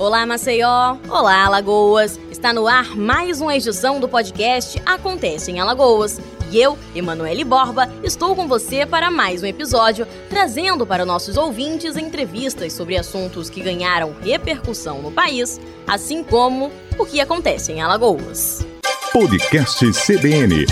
Olá, Maceió! Olá, Alagoas! Está no ar mais uma edição do podcast Acontece em Alagoas. E eu, Emanuele Borba, estou com você para mais um episódio, trazendo para nossos ouvintes entrevistas sobre assuntos que ganharam repercussão no país, assim como o que acontece em Alagoas. Podcast CBN.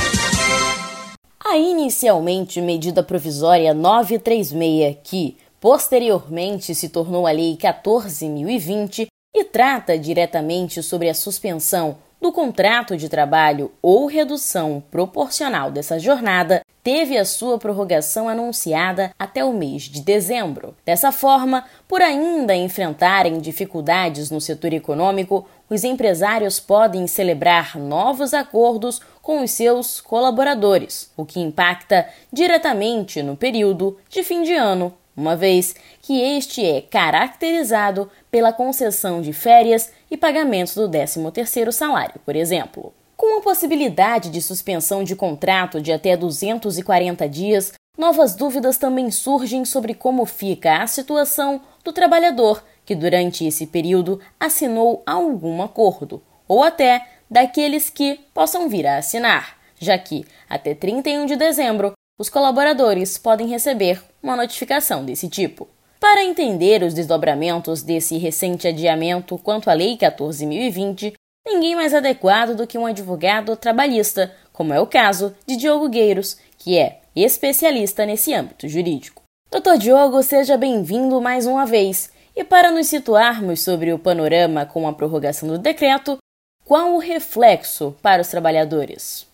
A inicialmente medida provisória 936, que posteriormente se tornou a Lei 14.020, e trata diretamente sobre a suspensão do contrato de trabalho ou redução proporcional dessa jornada, teve a sua prorrogação anunciada até o mês de dezembro. Dessa forma, por ainda enfrentarem dificuldades no setor econômico, os empresários podem celebrar novos acordos com os seus colaboradores, o que impacta diretamente no período de fim de ano uma vez que este é caracterizado pela concessão de férias e pagamento do 13º salário, por exemplo. Com a possibilidade de suspensão de contrato de até 240 dias, novas dúvidas também surgem sobre como fica a situação do trabalhador que durante esse período assinou algum acordo, ou até daqueles que possam vir a assinar, já que até 31 de dezembro os colaboradores podem receber uma notificação desse tipo. Para entender os desdobramentos desse recente adiamento quanto à Lei 14.020, ninguém mais adequado do que um advogado trabalhista, como é o caso de Diogo Gueiros, que é especialista nesse âmbito jurídico. Doutor Diogo, seja bem-vindo mais uma vez. E para nos situarmos sobre o panorama com a prorrogação do decreto, qual o reflexo para os trabalhadores?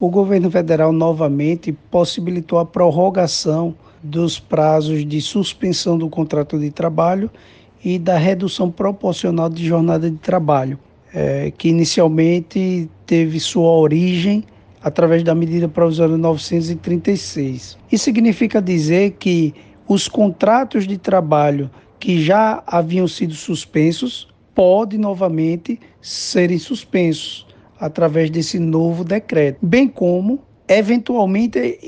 O governo federal novamente possibilitou a prorrogação dos prazos de suspensão do contrato de trabalho e da redução proporcional de jornada de trabalho, é, que inicialmente teve sua origem através da medida provisória 936. Isso significa dizer que os contratos de trabalho que já haviam sido suspensos podem novamente serem suspensos através desse novo decreto, bem como eventualmente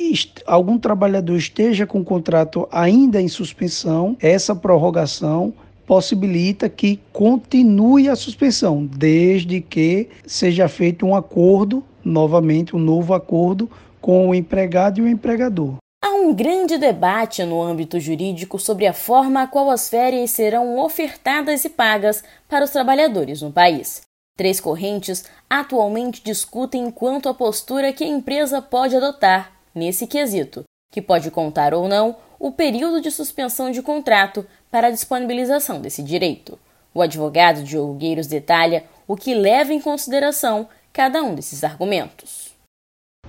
algum trabalhador esteja com o contrato ainda em suspensão, essa prorrogação possibilita que continue a suspensão, desde que seja feito um acordo, novamente um novo acordo com o empregado e o empregador. Há um grande debate no âmbito jurídico sobre a forma a qual as férias serão ofertadas e pagas para os trabalhadores no país. Três correntes atualmente discutem quanto à postura que a empresa pode adotar nesse quesito, que pode contar ou não o período de suspensão de contrato para a disponibilização desse direito. O advogado Diogo Gueiros detalha o que leva em consideração cada um desses argumentos.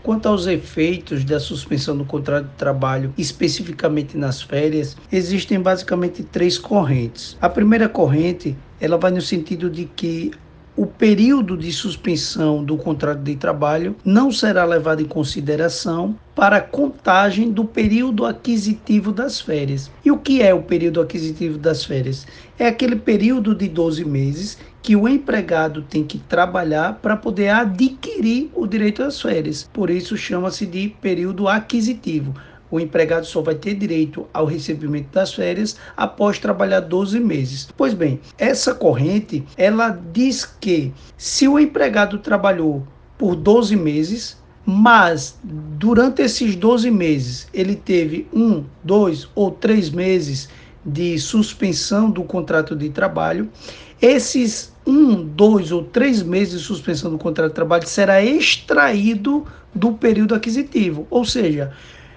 Quanto aos efeitos da suspensão do contrato de trabalho, especificamente nas férias, existem basicamente três correntes. A primeira corrente, ela vai no sentido de que o período de suspensão do contrato de trabalho não será levado em consideração para a contagem do período aquisitivo das férias. E o que é o período aquisitivo das férias? É aquele período de 12 meses que o empregado tem que trabalhar para poder adquirir o direito às férias. Por isso chama-se de período aquisitivo o empregado só vai ter direito ao recebimento das férias após trabalhar 12 meses. Pois bem, essa corrente, ela diz que se o empregado trabalhou por 12 meses, mas durante esses 12 meses ele teve um, dois ou três meses de suspensão do contrato de trabalho, esses um, dois ou três meses de suspensão do contrato de trabalho será extraído do período aquisitivo, ou seja,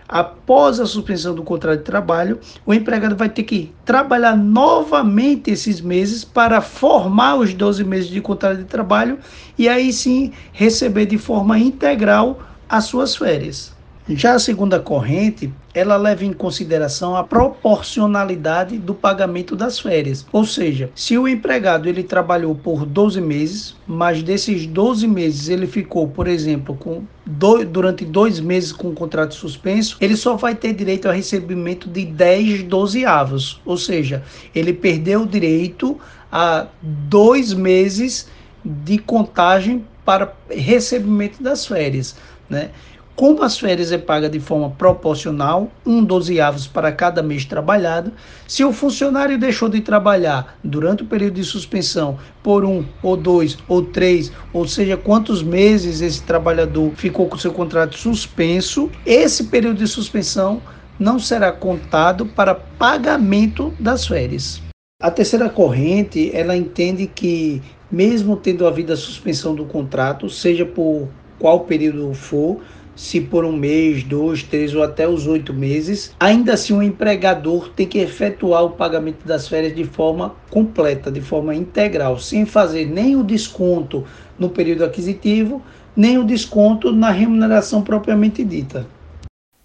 após a suspensão do contrato de trabalho, o empregado vai ter que trabalhar novamente esses meses para formar os 12 meses de contrato de trabalho e aí sim receber de forma integral as suas férias. Já a segunda corrente, ela leva em consideração a proporcionalidade do pagamento das férias. Ou seja, se o empregado ele trabalhou por 12 meses, mas desses 12 meses ele ficou, por exemplo, com dois, durante dois meses com o contrato suspenso, ele só vai ter direito ao recebimento de 10 dozeavos. Ou seja, ele perdeu o direito a dois meses de contagem para recebimento das férias, né? Como as férias é paga de forma proporcional, um dozeavos para cada mês trabalhado, se o funcionário deixou de trabalhar durante o período de suspensão por um, ou dois, ou três, ou seja, quantos meses esse trabalhador ficou com seu contrato suspenso, esse período de suspensão não será contado para pagamento das férias. A terceira corrente, ela entende que mesmo tendo havido a suspensão do contrato, seja por qual período for, se por um mês, dois, três ou até os oito meses, ainda assim o empregador tem que efetuar o pagamento das férias de forma completa, de forma integral, sem fazer nem o desconto no período aquisitivo, nem o desconto na remuneração propriamente dita.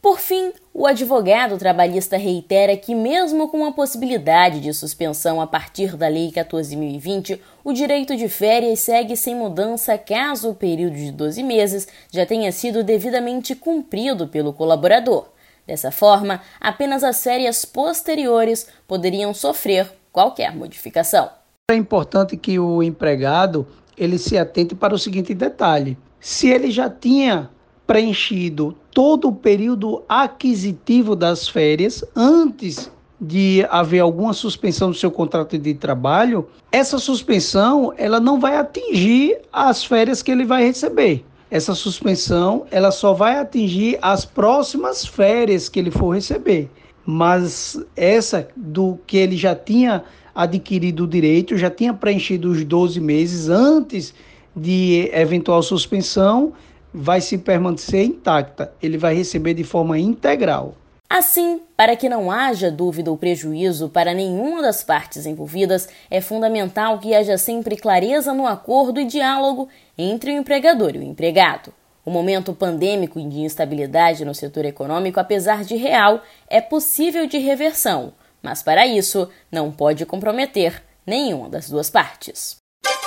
Por fim, o advogado trabalhista reitera que, mesmo com a possibilidade de suspensão a partir da Lei 14.020, o direito de férias segue sem mudança caso o período de 12 meses já tenha sido devidamente cumprido pelo colaborador. Dessa forma, apenas as férias posteriores poderiam sofrer qualquer modificação. É importante que o empregado ele se atente para o seguinte detalhe: se ele já tinha preenchido todo o período aquisitivo das férias antes de haver alguma suspensão do seu contrato de trabalho, essa suspensão ela não vai atingir as férias que ele vai receber. Essa suspensão ela só vai atingir as próximas férias que ele for receber. Mas essa do que ele já tinha adquirido o direito, já tinha preenchido os 12 meses antes de eventual suspensão, vai se permanecer intacta, ele vai receber de forma integral. Assim, para que não haja dúvida ou prejuízo para nenhuma das partes envolvidas, é fundamental que haja sempre clareza no acordo e diálogo entre o empregador e o empregado. O momento pandêmico e de instabilidade no setor econômico, apesar de real, é possível de reversão, mas para isso não pode comprometer nenhuma das duas partes.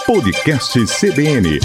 Podcast CBN